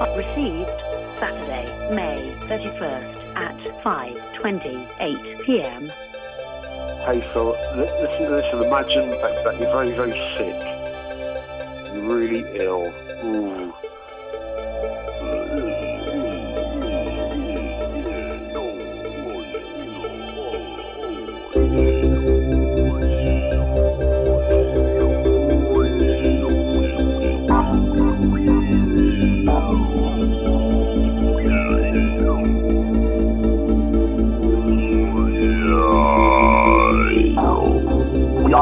Received Saturday, May 31st at 5.28 p.m. Hey, li- listen, listen. Imagine that, that you're very, very sick. You're really ill. Ooh. To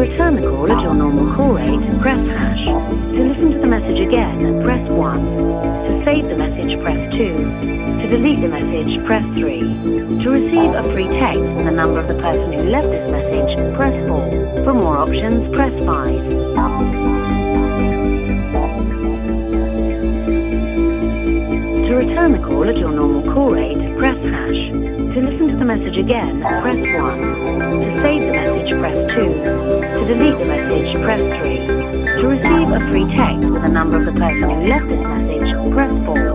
return the call at your normal call rate, press hash. To listen to the message again, press 1. To save the message, press 2. To delete the message, press 3. To receive a free text with the number of the person who left this message, press 4. For more options, press 5. Return the call at your normal call rate, press hash. To listen to the message again, press 1. To save the message, press 2. To delete the message, press 3. To receive a free text with the number of the person who left this message, press 4.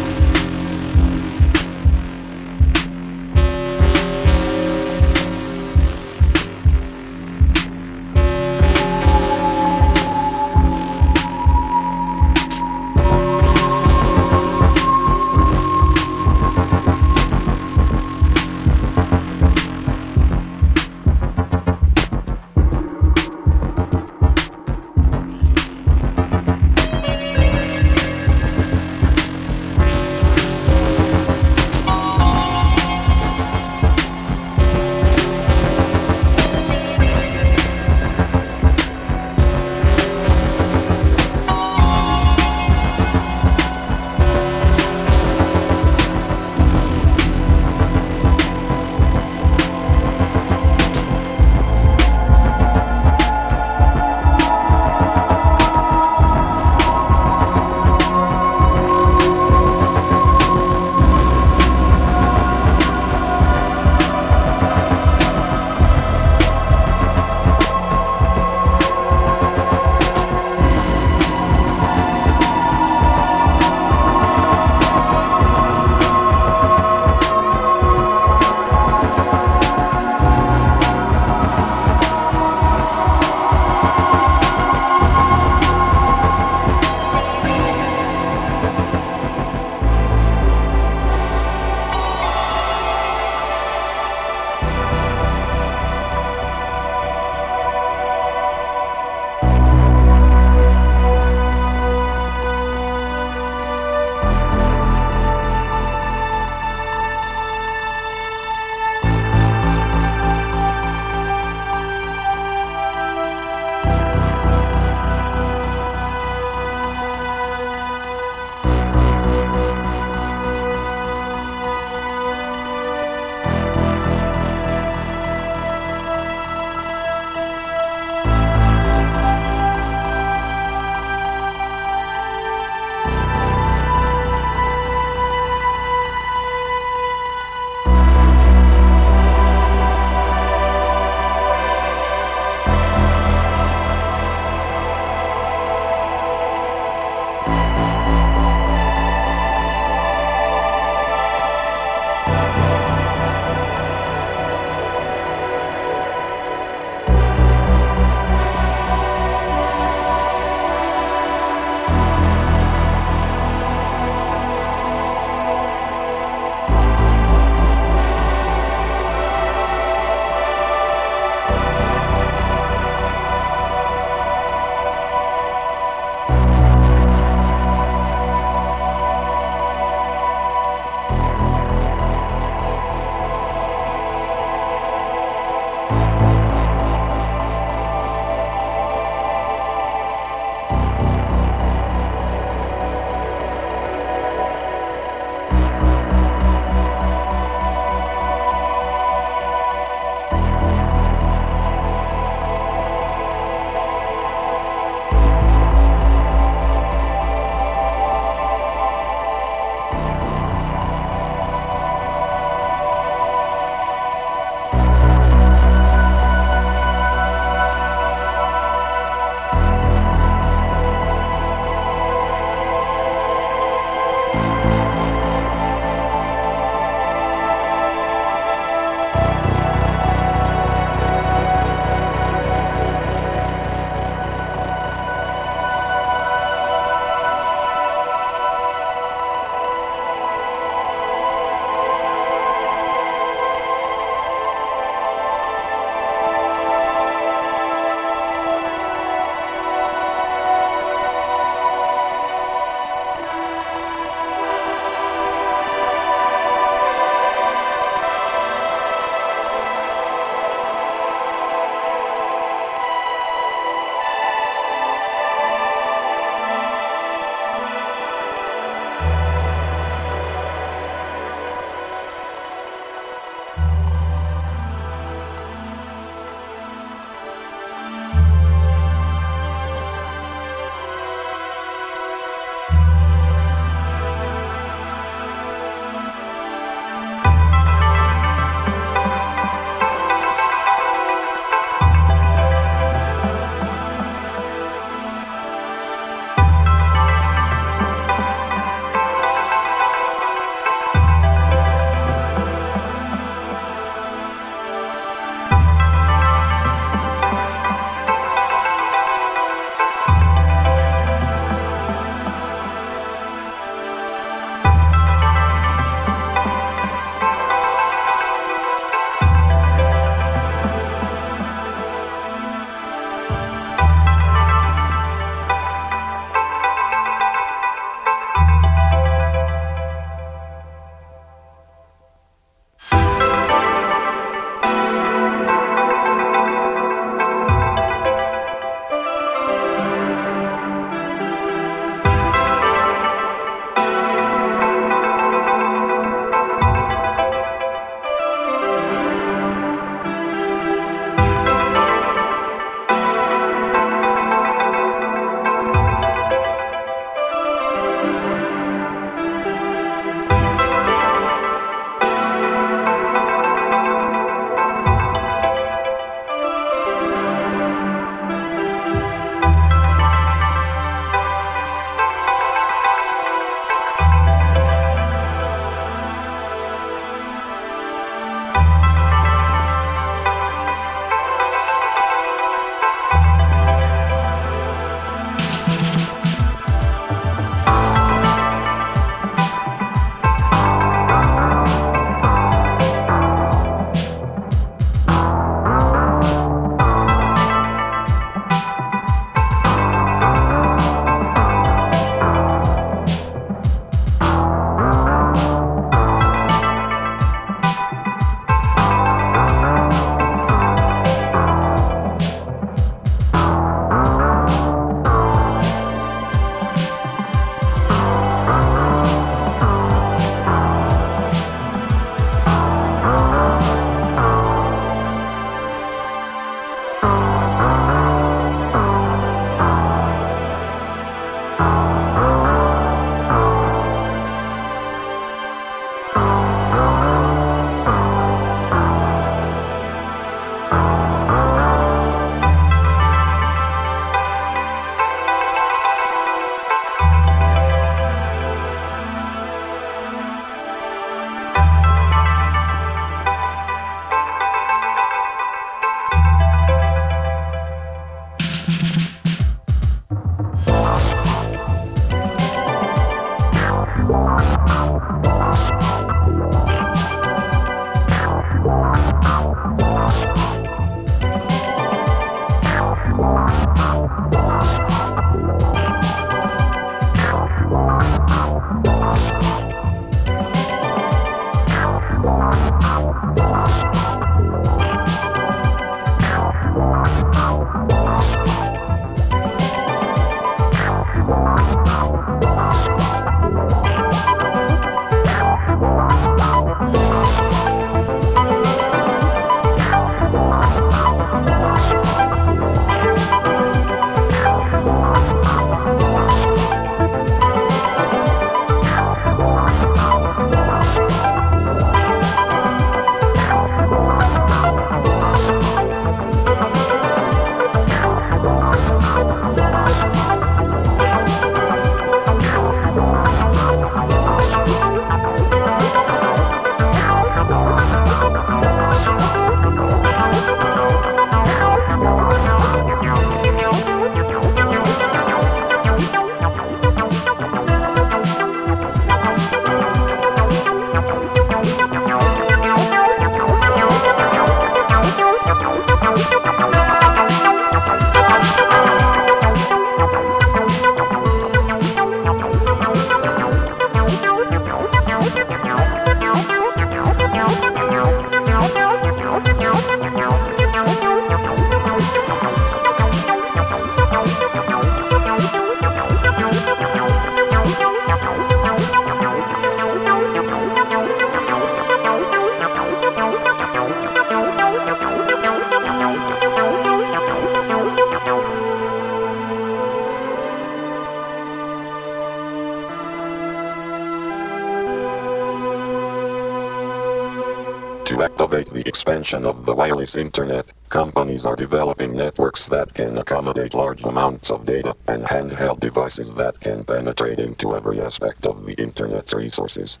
Expansion of the wireless internet, companies are developing networks that can accommodate large amounts of data and handheld devices that can penetrate into every aspect of the internet's resources.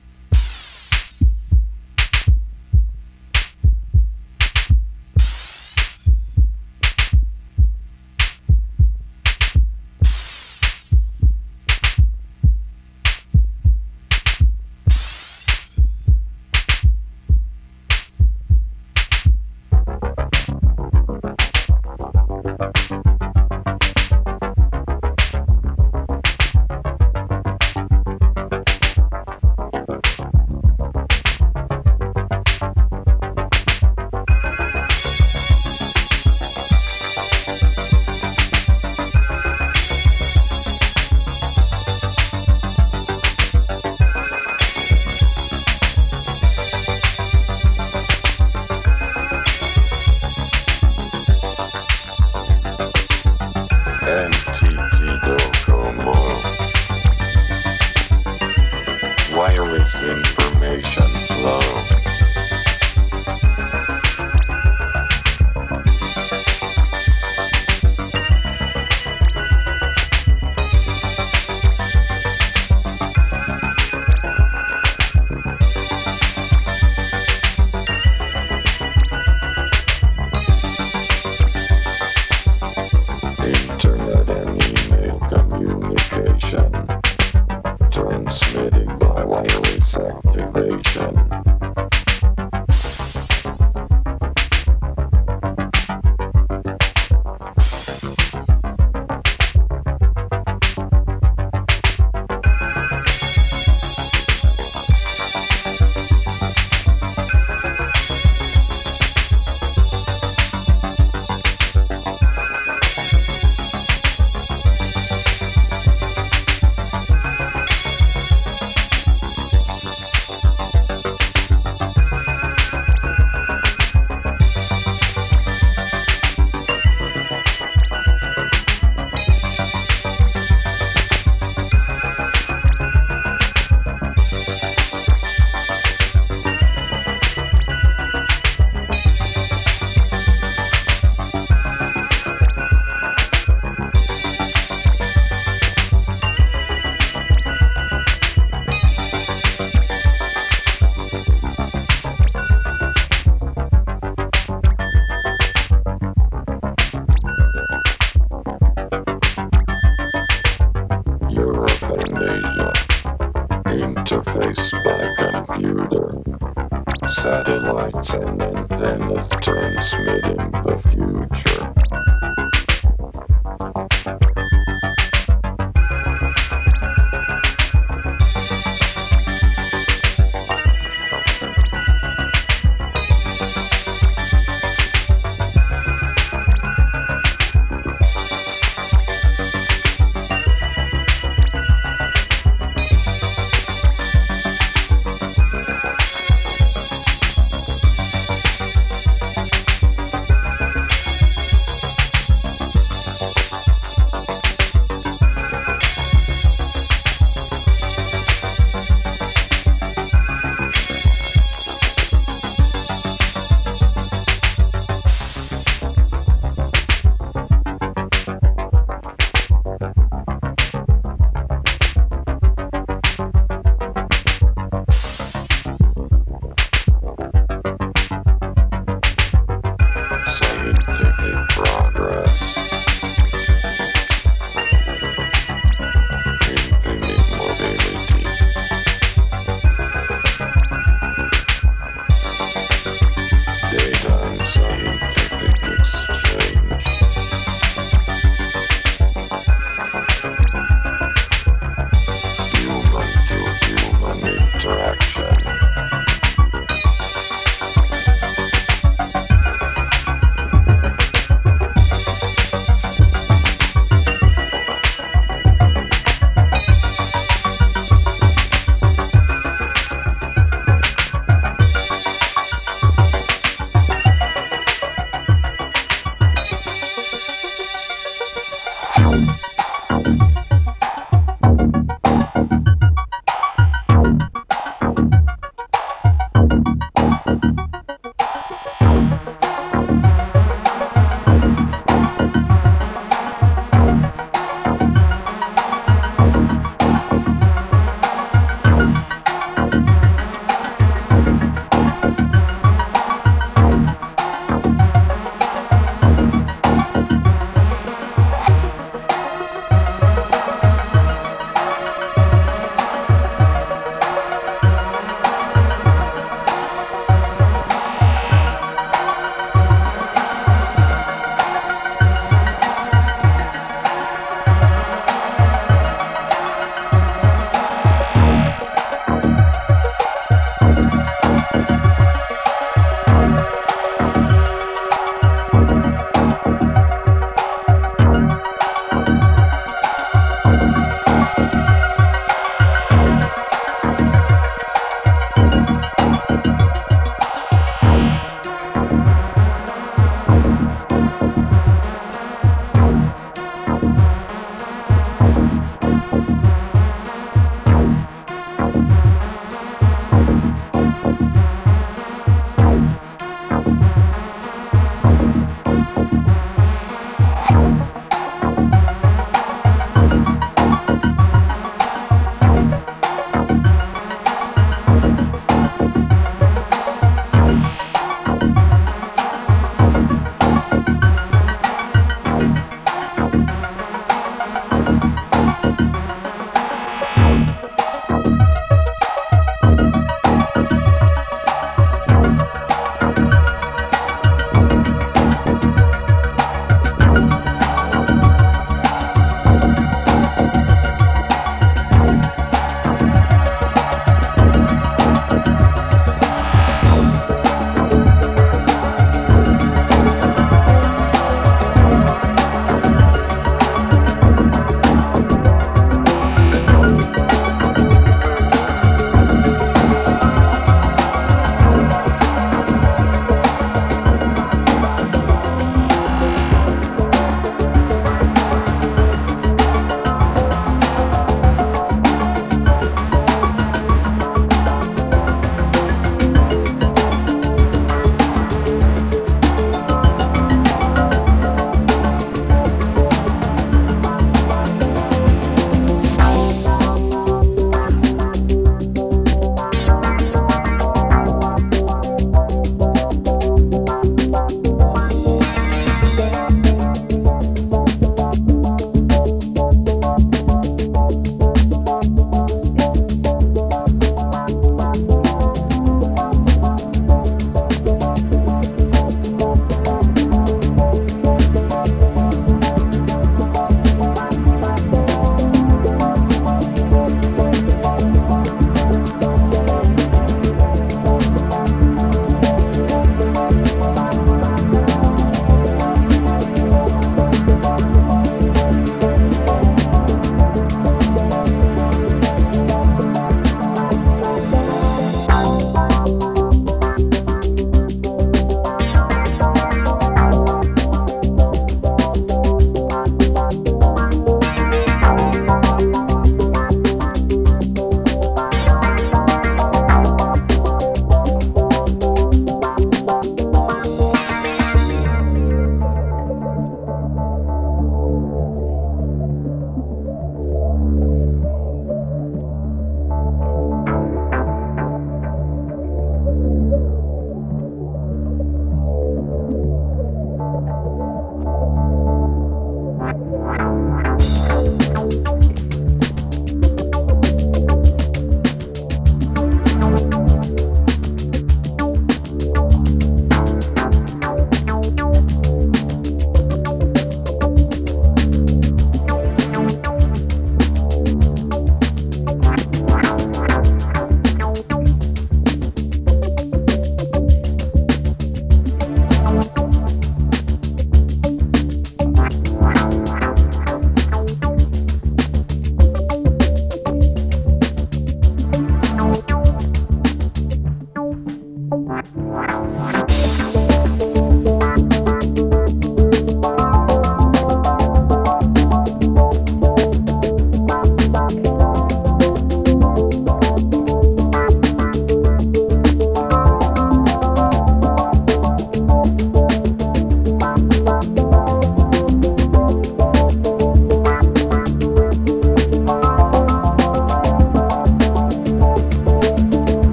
Transmitting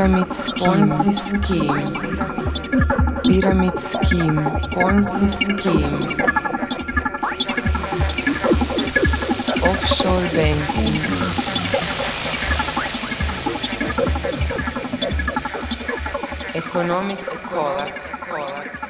Pyramid. Ponzi scheme. Pyramid scheme. Ponzi scheme. Offshore banking. Economic collapse. collapse.